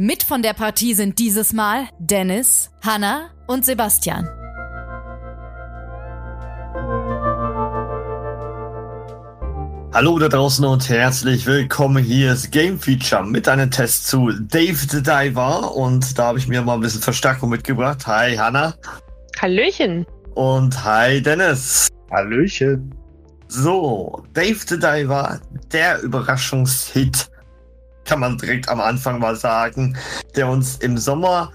Mit von der Partie sind dieses Mal Dennis, Hanna und Sebastian. Hallo da draußen und herzlich willkommen. Hier ist Game Feature mit einem Test zu Dave the Diver und da habe ich mir mal ein bisschen Verstärkung mitgebracht. Hi Hanna. Hallöchen. Und hi Dennis. Hallöchen. So, Dave the Diver, der Überraschungshit kann man direkt am Anfang mal sagen, der uns im Sommer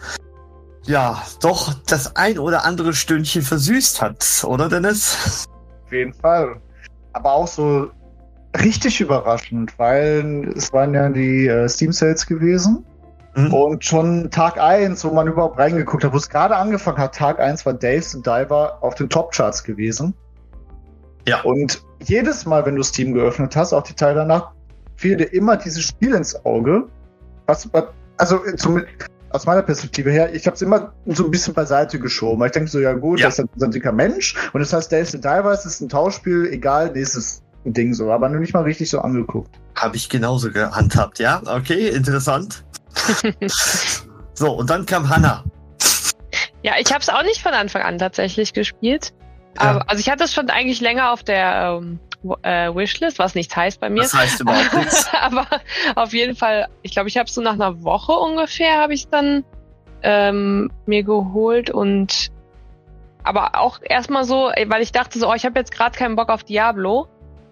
ja doch das ein oder andere Stündchen versüßt hat, oder Dennis? Auf jeden Fall. Aber auch so richtig überraschend, weil es waren ja die äh, Steam Sales gewesen. Mhm. Und schon Tag 1, wo man überhaupt reingeguckt hat, wo es gerade angefangen hat, Tag 1 war Daves and Diver auf den Top-Charts gewesen. Ja. Und jedes Mal, wenn du Steam geöffnet hast, auch die Teile danach, fiel dir immer dieses Spiel ins Auge. Was, also zum, aus meiner Perspektive her, ich habe es immer so ein bisschen beiseite geschoben. Weil ich denke so, ja gut, ja. das ist ein, dicker Mensch. Und das heißt, Days and Divers ist ein Tauschspiel, egal, nächstes Ding so. Aber nur nicht mal richtig so angeguckt. Habe ich genauso gehandhabt, ja? Okay, interessant. so, und dann kam Hannah. Ja, ich habe es auch nicht von Anfang an tatsächlich gespielt. Ja. Aber, also ich hatte es schon eigentlich länger auf der ähm, äh, Wishlist, was nichts heißt bei mir. Das heißt überhaupt nichts. Aber auf jeden Fall, ich glaube, ich habe so nach einer Woche ungefähr habe ich dann ähm, mir geholt und aber auch erstmal so, weil ich dachte so, oh, ich habe jetzt gerade keinen Bock auf Diablo.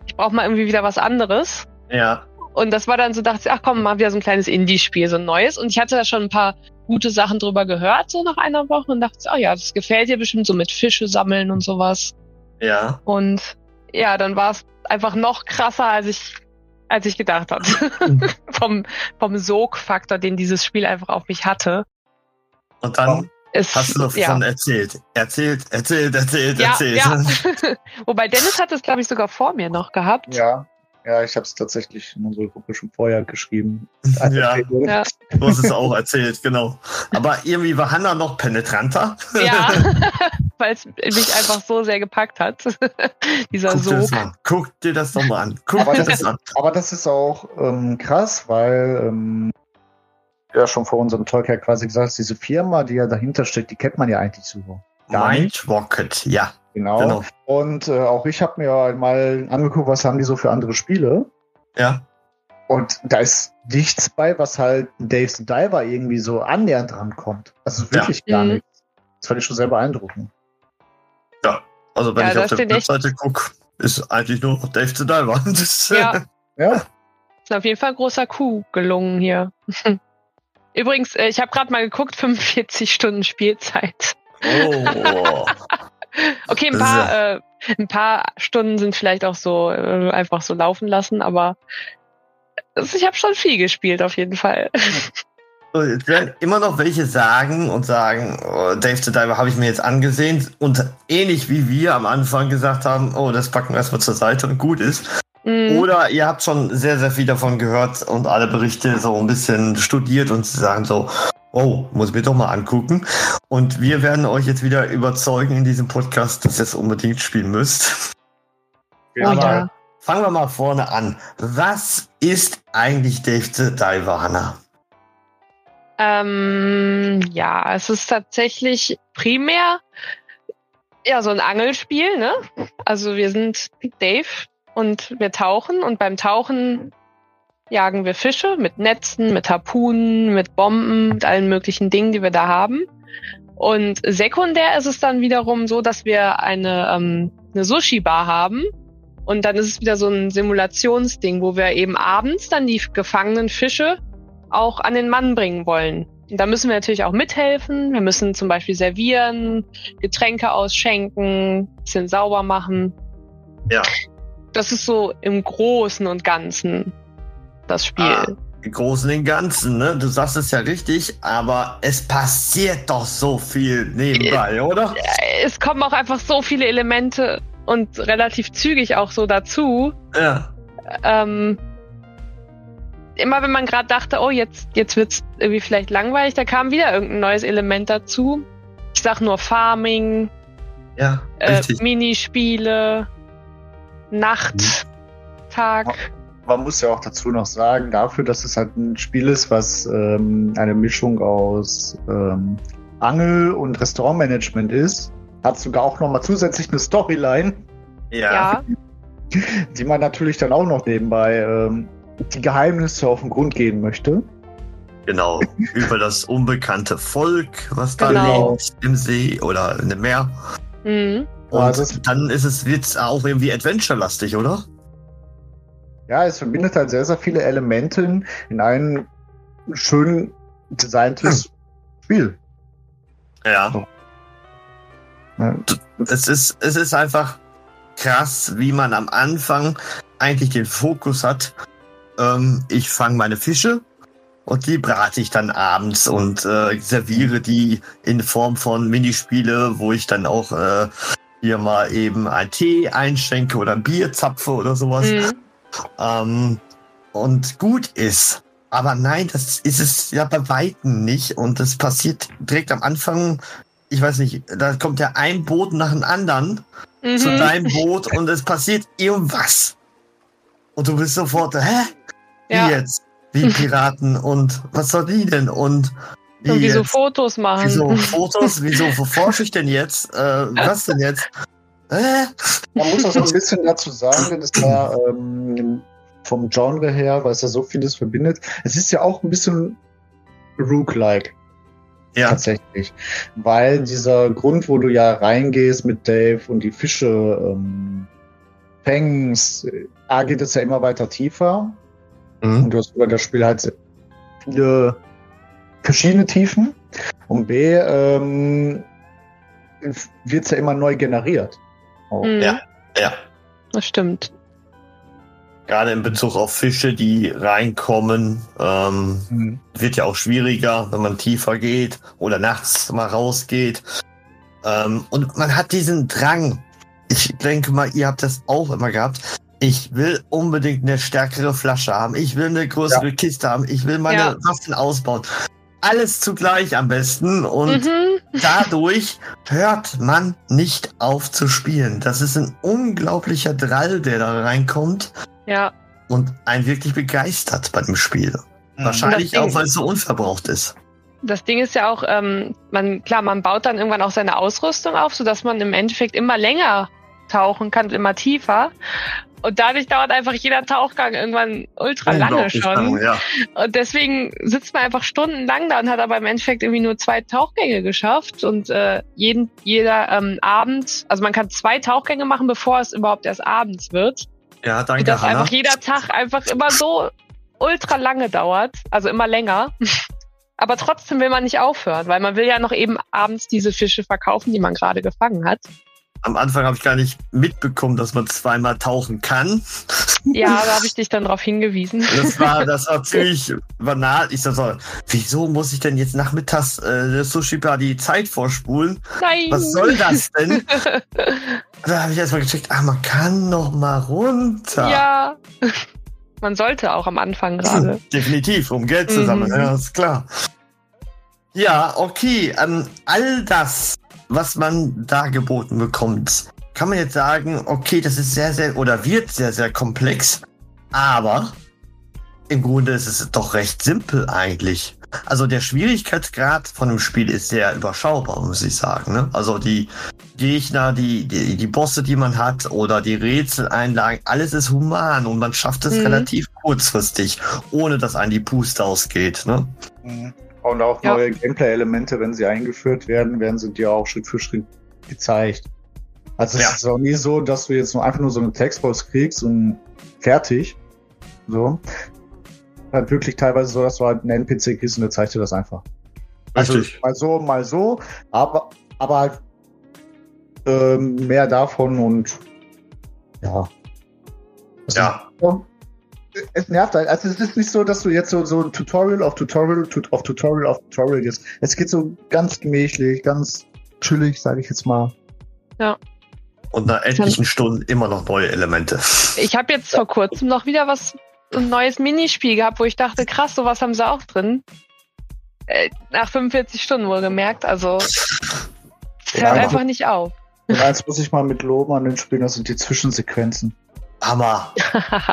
Ich brauche mal irgendwie wieder was anderes. Ja. Und das war dann so, dachte ich, ach komm, mal wieder so ein kleines Indie-Spiel, so ein neues. Und ich hatte da schon ein paar gute Sachen drüber gehört, so nach einer Woche und dachte, oh ja, das gefällt dir bestimmt so mit Fische sammeln und sowas. Ja. Und ja, dann war es einfach noch krasser, als ich, als ich gedacht habe. vom, vom Sogfaktor, den dieses Spiel einfach auf mich hatte. Und dann es, hast du davon ja. erzählt. Erzählt, erzählt, erzählt, ja, erzählt. Ja. Wobei Dennis hat es, glaube ich, sogar vor mir noch gehabt. Ja. Ja, ich habe es tatsächlich in unserer Gruppe schon vorher geschrieben. ja, ja. du hast es auch erzählt, genau. Aber irgendwie war Hannah noch penetranter. Ja, weil es mich einfach so sehr gepackt hat. Dieser Guck Sog. Dir Guck dir das doch mal an. Guck aber dir das, das an. Aber das ist auch ähm, krass, weil ähm, ja schon vor unserem Talk ja quasi gesagt hast, diese Firma, die ja dahinter steckt, die kennt man ja eigentlich so. Mind Rocket, ja. Genau. genau. Und äh, auch ich habe mir mal angeguckt, was haben die so für andere Spiele. Ja. Und da ist nichts bei, was halt Dave's Diver irgendwie so annähernd rankommt. Also wirklich ja. gar mhm. nichts. Das fand ich schon sehr beeindruckend. Ja, also wenn ja, ich auf der Webseite gucke, ist eigentlich nur Dave the Diver. ja. ja. Ist auf jeden Fall ein großer Coup gelungen hier. Übrigens, äh, ich habe gerade mal geguckt, 45 Stunden Spielzeit. Oh. okay, ein paar, äh, ein paar Stunden sind vielleicht auch so äh, einfach so laufen lassen, aber ich habe schon viel gespielt auf jeden Fall. Es werden immer noch welche sagen und sagen, oh, Dave the Diver habe ich mir jetzt angesehen und ähnlich wie wir am Anfang gesagt haben, oh, das packen wir erstmal zur Seite und gut ist. Mhm. Oder ihr habt schon sehr, sehr viel davon gehört und alle Berichte so ein bisschen studiert und sagen so, oh, muss ich mir doch mal angucken. Und wir werden euch jetzt wieder überzeugen in diesem Podcast, dass ihr es unbedingt spielen müsst. Oh, Aber ja. fangen wir mal vorne an. Was ist eigentlich Dave the Diver, Hannah? Ähm, ja, es ist tatsächlich primär ja so ein Angelspiel, ne? Also wir sind Dave und wir tauchen und beim Tauchen jagen wir Fische mit Netzen, mit Harpunen, mit Bomben, mit allen möglichen Dingen, die wir da haben. Und sekundär ist es dann wiederum so, dass wir eine, ähm, eine Sushi-Bar haben. Und dann ist es wieder so ein Simulationsding, wo wir eben abends dann die gefangenen Fische auch an den Mann bringen wollen. Und da müssen wir natürlich auch mithelfen. Wir müssen zum Beispiel servieren, Getränke ausschenken, bisschen sauber machen. Ja. Das ist so im Großen und Ganzen das Spiel. Ah, Im Großen und Ganzen, ne? Du sagst es ja richtig, aber es passiert doch so viel nebenbei, äh, oder? Es kommen auch einfach so viele Elemente und relativ zügig auch so dazu. Ja. Ähm, immer wenn man gerade dachte, oh, jetzt, jetzt wird's irgendwie vielleicht langweilig, da kam wieder irgendein neues Element dazu. Ich sag nur Farming, ja, äh, Minispiele, Nacht, mhm. Tag. Man muss ja auch dazu noch sagen, dafür, dass es halt ein Spiel ist, was ähm, eine Mischung aus ähm, Angel- und Restaurantmanagement ist, hat sogar auch nochmal zusätzlich eine Storyline. Ja. ja. Die man natürlich dann auch noch nebenbei ähm, die Geheimnisse auf den Grund gehen möchte. Genau, über das unbekannte Volk, was da genau. lebt im See oder in dem Meer. Mhm. Und also dann ist es wird's auch irgendwie Adventure-lastig, oder? Ja, es verbindet halt sehr, sehr viele Elemente in ein schön designtes hm. Spiel. Ja. So. ja. Es, ist, es ist einfach krass, wie man am Anfang eigentlich den Fokus hat, ähm, ich fange meine Fische und die brate ich dann abends und äh, serviere die in Form von Minispiele, wo ich dann auch äh, hier mal eben ein Tee einschenke oder ein Bier zapfe oder sowas. Mhm. Ähm, und gut ist. Aber nein, das ist es ja bei Weitem nicht. Und das passiert direkt am Anfang. Ich weiß nicht, da kommt ja ein Boot nach dem anderen mhm. zu deinem Boot und es passiert irgendwas. Und du bist sofort, hä? Wie ja. jetzt? Wie Piraten und was soll die denn? Und wie und wieso jetzt? Fotos machen? Wieso Fotos? Wieso forsche ich denn jetzt? Äh, was denn jetzt? Äh? Man muss auch so ein bisschen dazu sagen, denn es war ähm, vom Genre her, weil es ja so vieles verbindet. Es ist ja auch ein bisschen Rook-like. Ja. Tatsächlich. Weil dieser Grund, wo du ja reingehst mit Dave und die Fische ähm, fängst, A geht es ja immer weiter tiefer. Mhm. Und du hast über das Spiel halt viele verschiedene Tiefen. Und B ähm, wird es ja immer neu generiert. Oh. Mhm. Ja, ja. Das stimmt. Gerade in Bezug auf Fische, die reinkommen, ähm, mhm. wird ja auch schwieriger, wenn man tiefer geht oder nachts mal rausgeht. Ähm, und man hat diesen Drang. Ich denke mal, ihr habt das auch immer gehabt ich will unbedingt eine stärkere Flasche haben. Ich will eine größere ja. Kiste haben. Ich will meine ja. Waffen ausbauen. Alles zugleich am besten. Und mhm. dadurch hört man nicht auf zu spielen. Das ist ein unglaublicher Drall, der da reinkommt. Ja. Und einen wirklich begeistert bei dem Spiel. Mhm. Wahrscheinlich auch, weil es so unverbraucht ist. Das Ding ist ja auch, ähm, man, klar, man baut dann irgendwann auch seine Ausrüstung auf, sodass man im Endeffekt immer länger tauchen kann, immer tiefer. Und dadurch dauert einfach jeder Tauchgang irgendwann ultra lange schon. Lang, ja. Und deswegen sitzt man einfach stundenlang da und hat aber im Endeffekt irgendwie nur zwei Tauchgänge geschafft. Und äh, jeden, jeder ähm, Abend, also man kann zwei Tauchgänge machen, bevor es überhaupt erst abends wird. Ja, danke. Dass Hanna. einfach jeder Tag einfach immer so ultra lange dauert, also immer länger. aber trotzdem will man nicht aufhören, weil man will ja noch eben abends diese Fische verkaufen, die man gerade gefangen hat am Anfang habe ich gar nicht mitbekommen, dass man zweimal tauchen kann. Ja, da habe ich dich dann darauf hingewiesen. Das war, das war ziemlich banal. Ich sag so, wieso muss ich denn jetzt nachmittags äh, der Sushi Bar die Zeit vorspulen? Nein. Was soll das denn? da habe ich erstmal gecheckt, ah, man kann noch mal runter. Ja. Man sollte auch am Anfang gerade. Definitiv, um Geld zu sammeln, mhm. ja, ist klar. Ja, okay. Ähm, all das was man da geboten bekommt, kann man jetzt sagen, okay, das ist sehr, sehr oder wird sehr, sehr komplex, aber im Grunde ist es doch recht simpel eigentlich. Also der Schwierigkeitsgrad von dem Spiel ist sehr überschaubar, muss ich sagen. Ne? Also die Gegner, die, die, die Bosse, die man hat oder die Rätseleinlagen, alles ist human und man schafft es mhm. relativ kurzfristig, ohne dass einem die Puste ausgeht. Ne? Mhm. Und auch ja. neue Gameplay-Elemente, wenn sie eingeführt werden, werden sie dir auch Schritt für Schritt gezeigt. Also ja. es ist auch nie so, dass du jetzt nur einfach nur so eine Textbox kriegst und fertig. So. Halt wirklich teilweise so, dass du halt einen NPC kriegst und der zeigt dir das einfach. Also Richtig. mal so, mal so, aber, aber halt ähm, mehr davon und ja. ja. Es nervt halt. Also es ist nicht so, dass du jetzt so, so ein Tutorial auf Tutorial auf Tutorial auf Tutorial gehst. Es geht so ganz gemächlich, ganz chillig, sage ich jetzt mal. Ja. Und nach etlichen Stunden immer noch neue Elemente. Ich habe jetzt vor kurzem noch wieder was, ein neues Minispiel gehabt, wo ich dachte, krass, sowas haben sie auch drin. Äh, nach 45 Stunden wohl gemerkt, also es hört Ja. einfach nicht auf. Und eins muss ich mal mit loben an den Spielen, das sind die Zwischensequenzen. Hammer.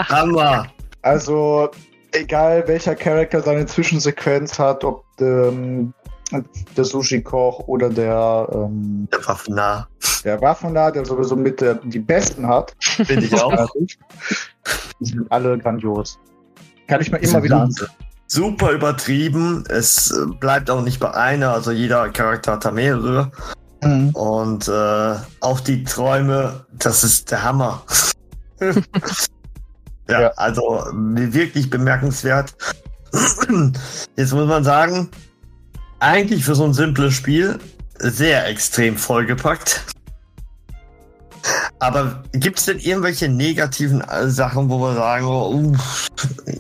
Hammer. Also, egal welcher Charakter seine Zwischensequenz hat, ob ähm, der Sushi-Koch oder der, ähm, Der Waffennah. der Waffener, der sowieso mit der, die besten hat, Finde ich auch. die sind alle grandios. Kann ich mir immer wieder ansehen. Super übertrieben. Es äh, bleibt auch nicht bei einer. Also jeder Charakter hat da mehrere. Mhm. Und äh, auch die Träume, das ist der Hammer. ja, Ja. also wirklich bemerkenswert. Jetzt muss man sagen, eigentlich für so ein simples Spiel sehr extrem vollgepackt. Aber gibt es denn irgendwelche negativen äh, Sachen, wo wir sagen, oh, uff,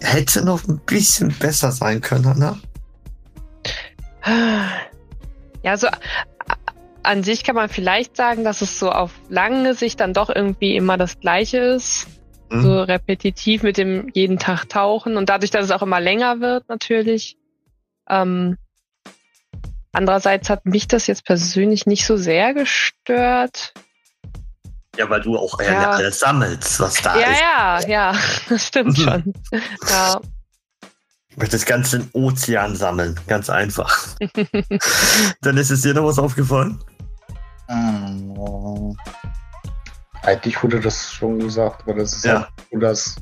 hätte noch ein bisschen besser sein können, ne? Ja, so a- an sich kann man vielleicht sagen, dass es so auf lange Sicht dann doch irgendwie immer das Gleiche ist. Hm? So repetitiv mit dem jeden Tag tauchen und dadurch, dass es auch immer länger wird, natürlich. Ähm, andererseits hat mich das jetzt persönlich nicht so sehr gestört. Ja, weil du auch Ja. alles sammelst, was da ja, ist. ja, ja, das stimmt Mhm. schon. Ja. Ich möchte das Ganze in Ozean sammeln. Ganz einfach. Dann ist es dir noch was aufgefallen? Eigentlich wurde das schon gesagt, aber das ist Ja. so das,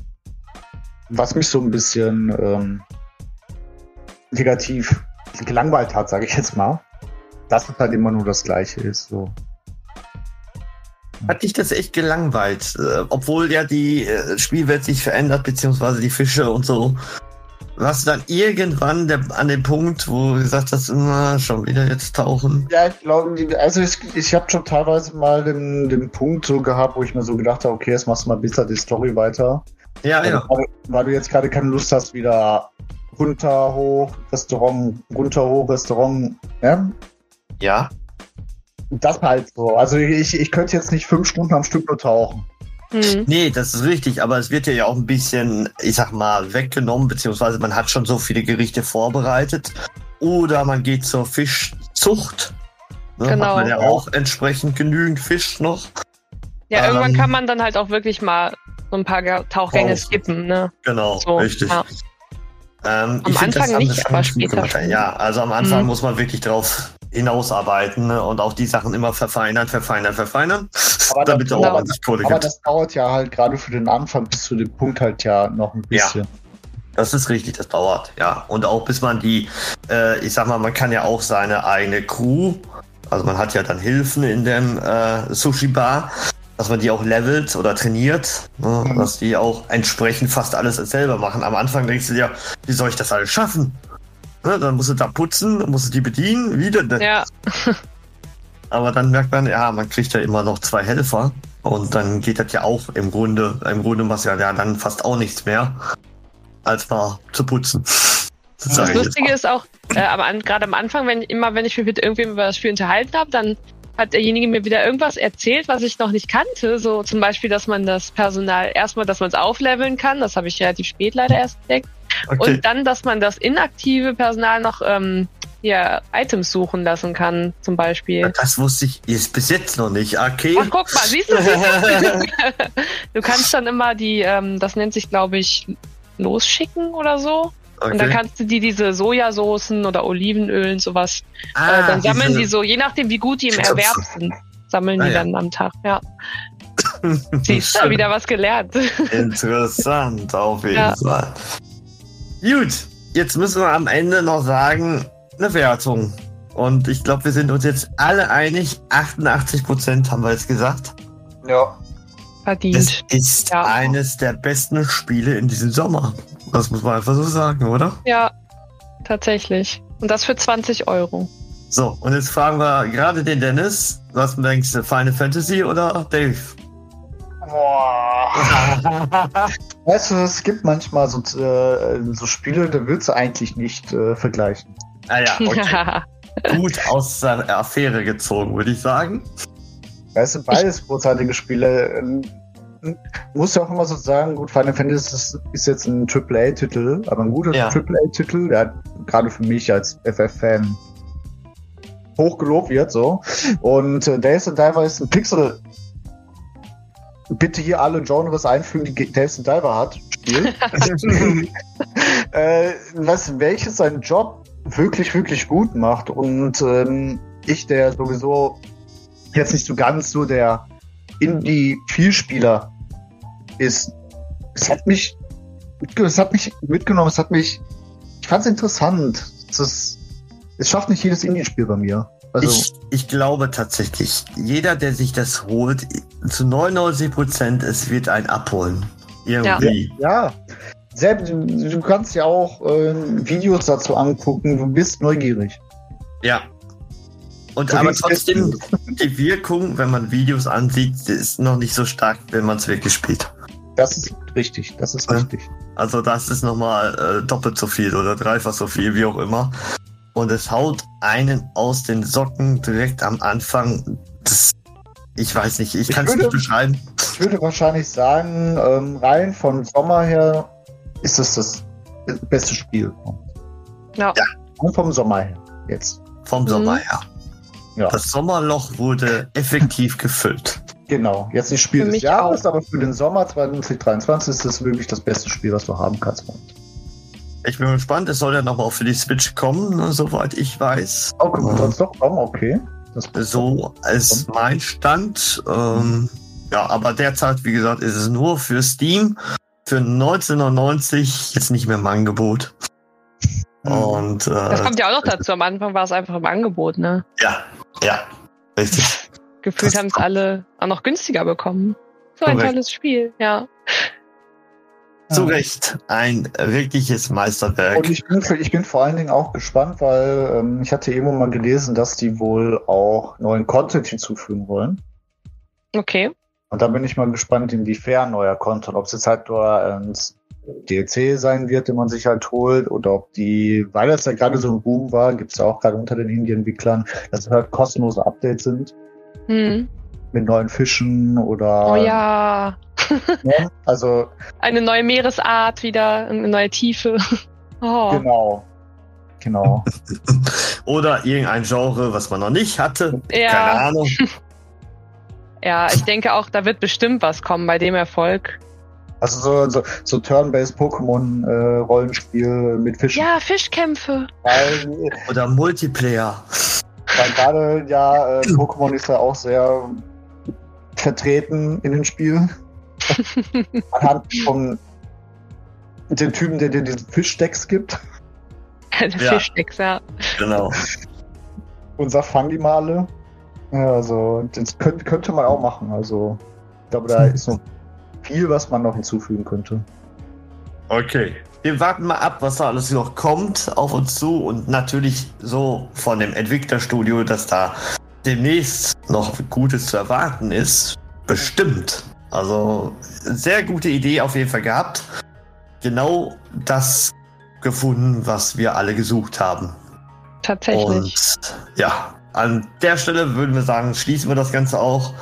was mich so ein bisschen ähm, negativ gelangweilt hat, sage ich jetzt mal. Dass es halt immer nur das Gleiche ist. So. Hat dich das echt gelangweilt? Äh, obwohl ja die äh, Spielwelt sich verändert, beziehungsweise die Fische und so. Warst du dann irgendwann der, an dem Punkt, wo du gesagt hast, na, schon wieder jetzt tauchen? Ja, ich glaube, also ich, ich habe schon teilweise mal den, den Punkt so gehabt, wo ich mir so gedacht habe, okay, jetzt machst du mal besser die Story weiter. Ja, ja. Weil, weil du jetzt gerade keine Lust hast, wieder runter, hoch, Restaurant, runter, hoch, Restaurant. Ja? Ja. Das halt so. Also ich, ich könnte jetzt nicht fünf Stunden am Stück nur tauchen. Hm. Nee, das ist richtig, aber es wird ja auch ein bisschen, ich sag mal, weggenommen, beziehungsweise man hat schon so viele Gerichte vorbereitet. Oder man geht zur Fischzucht. Ne, Genau. Hat man ja auch entsprechend genügend Fisch noch. Ja, irgendwann Ähm, kann man dann halt auch wirklich mal so ein paar Tauchgänge Raus. skippen, ne? Genau, So, richtig. ja. Ähm, Am ich find, das Anfang nicht, aber später. Ja, also am Anfang Mhm. muss man wirklich drauf hinausarbeiten ne? und auch die Sachen immer verfeinern, verfeinern, verfeinern, Aber damit das, er genau. auch ordentlich Kohle aber gibt. das dauert ja halt gerade für den Anfang bis zu dem Punkt halt ja noch ein Ja. bisschen. Das ist richtig, das dauert, ja. Und auch bis man die, äh, ich sag mal, man kann ja auch seine eigene Crew, also man hat ja dann Hilfen in dem äh, Sushi-Bar, dass man die auch levelt oder trainiert, ne? Mhm. dass die auch entsprechend fast alles selber machen. Am Anfang denkst du dir, wie soll ich das alles schaffen? Ne? Dann musst du da putzen, dann musst du die bedienen, wieder. Ne? Ja, Aber dann merkt man, ja, man kriegt ja immer noch zwei Helfer. Und dann geht das ja auch im Grunde, im Grunde machst du ja dann fast auch nichts mehr, als mal zu putzen. Das Das Lustige ist auch, äh, aber an, gerade am Anfang, wenn immer wenn ich mich mit irgendwem über das Spiel unterhalten habe, dann hat derjenige mir wieder irgendwas erzählt, was ich noch nicht kannte. So zum Beispiel, dass man das Personal erstmal, dass man es aufleveln kann. Das habe ich relativ spät leider erst entdeckt. Okay. Und dann, dass man das inaktive Personal noch ähm, hier Items suchen lassen kann, zum Beispiel. Das wusste ich jetzt bis jetzt noch nicht. Okay. Ach, guck mal, siehst du? Siehst du? du kannst dann immer die, ähm, das nennt sich, glaube ich, losschicken oder so. Und dann okay. kannst du die diese Sojasoßen oder Olivenöl und sowas, Ah, äh, dann sammeln diese- die so, je nachdem wie gut die im. Erwerb sind, sammeln Ah, die ja. dann am Tag. Ja, siehst du, wieder was gelernt. Interessant, auf jeden Ja. Fall. Gut, jetzt müssen wir am Ende noch sagen, eine Wertung. Und ich glaube, wir sind uns jetzt alle einig. 88% haben wir jetzt gesagt. Ja. Es Verdient. ist Ja. eines der besten Spiele in diesem Sommer. Das muss man einfach so sagen, oder? Ja, tatsächlich. Und das für 20 Euro. So, und jetzt fragen wir gerade den Dennis, was denkst du, Final Fantasy oder Dave? Boah. Weißt du, es gibt manchmal so, äh, so Spiele, da willst du eigentlich nicht äh, vergleichen. Ah ja, okay. Gut aus der Affäre gezogen, würde ich sagen. Weißt du, beides großartige Spiele. Ähm, muss ja auch immer so sagen, gut, Final Fantasy ist, ist jetzt ein AAA-Titel, aber ein guter ja. AAA-Titel, der hat gerade für mich als FF-Fan hochgelobt wird, so. Und äh, Days and Diver ist ein Pixel. Bitte hier alle Genres einfügen, die and Diver hat. Spiel. äh, was, welches seinen Job wirklich, wirklich gut macht. Und ähm, ich, der sowieso jetzt nicht so ganz so der Indie-Vielspieler ist, es hat mich, es hat mich mitgenommen, es hat mich, ich fand es interessant. Es, ist, es schafft nicht jedes Indie-Spiel bei mir. Also, ich, ich glaube tatsächlich, jeder, der sich das holt, zu 99 Prozent, es wird ein abholen. Irgendwie. Ja. ja. Selbst, du kannst ja auch äh, Videos dazu angucken, du bist neugierig. Ja. Und so aber trotzdem, die Wirkung, wenn man Videos ansieht, ist noch nicht so stark, wenn man es wirklich spielt. Das ist richtig, das ist richtig. Also das ist nochmal äh, doppelt so viel oder dreifach so viel, wie auch immer und es haut einen aus den Socken direkt am Anfang. Das, ich weiß nicht, ich, kann es nicht beschreiben. Ich würde wahrscheinlich sagen, ähm, rein von Sommer her ist es das beste Spiel. Ja. ja. Und vom Sommer her jetzt. Vom mhm. Sommer her. Ja. Das Sommerloch wurde effektiv gefüllt. Genau, jetzt nicht Spiel für des Jahres, auch. aber für den Sommer 2023 ist das wirklich das beste Spiel, was du haben kannst. Ich bin gespannt, es soll ja noch mal für die Switch kommen, soweit ich weiß. Oh, soll es doch kommen, okay. So als mein Stand. Ähm, ja, aber derzeit, wie gesagt, ist es nur für Steam für 1990 jetzt nicht mehr im Angebot. Hm. Und, äh, das kommt ja auch noch dazu. Am Anfang war es einfach im Angebot, ne? Ja, ja, richtig. Gefühlt haben es alle auch noch günstiger bekommen. So ein Korrekt. tolles Spiel, ja. Zu Recht, ein wirkliches Meisterwerk. Und ich bin, ich bin vor allen Dingen auch gespannt, weil ähm, ich hatte irgendwo mal gelesen, dass die wohl auch neuen Content hinzufügen wollen. Okay. Und da bin ich mal gespannt, inwiefern neuer Content, ob es jetzt halt nur ein DLC sein wird, den man sich halt holt, oder ob die, weil das ja gerade so ein Boom war, gibt es ja auch gerade unter den Indie-Entwicklern, dass es halt kostenlose Updates sind. Mhm. Mit neuen Fischen oder. Oh ja. Ja, also eine neue Meeresart wieder, eine neue Tiefe. Oh. Genau. Genau. Oder irgendein Genre, was man noch nicht hatte. Ja. Keine Ahnung. ja, ich denke auch, da wird bestimmt was kommen bei dem Erfolg. Also so, so, so Turn-based Pokémon-Rollenspiel äh, mit Fischen. Ja, Fischkämpfe. Weil, Oder Multiplayer. Weil gerade ja, äh, Pokémon ist ja auch sehr vertreten in den Spielen. Anhand von dem Typen, der dir diesen Fischdecks gibt. Der ja. Fischdecks, ja. Genau. Unser Fangimale. Ja, also, das könnte, könnte man auch machen. Also, ich glaube, da ist noch viel, was man noch hinzufügen könnte. Okay. Wir warten mal ab, was da alles noch kommt auf uns zu und natürlich so von dem Entwicklerstudio, dass da demnächst noch Gutes zu erwarten ist. Bestimmt. Also sehr gute Idee auf jeden Fall gehabt. Genau das gefunden, was wir alle gesucht haben. Tatsächlich. Und ja, an der Stelle würden wir sagen, schließen wir das Ganze auch.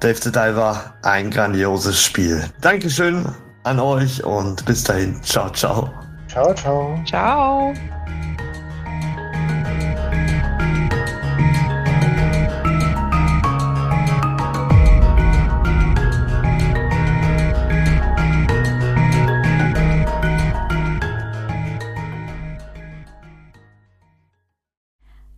Dave the Diver, ein grandioses Spiel. Dankeschön an euch und bis dahin. Ciao, ciao. Ciao, ciao. Ciao.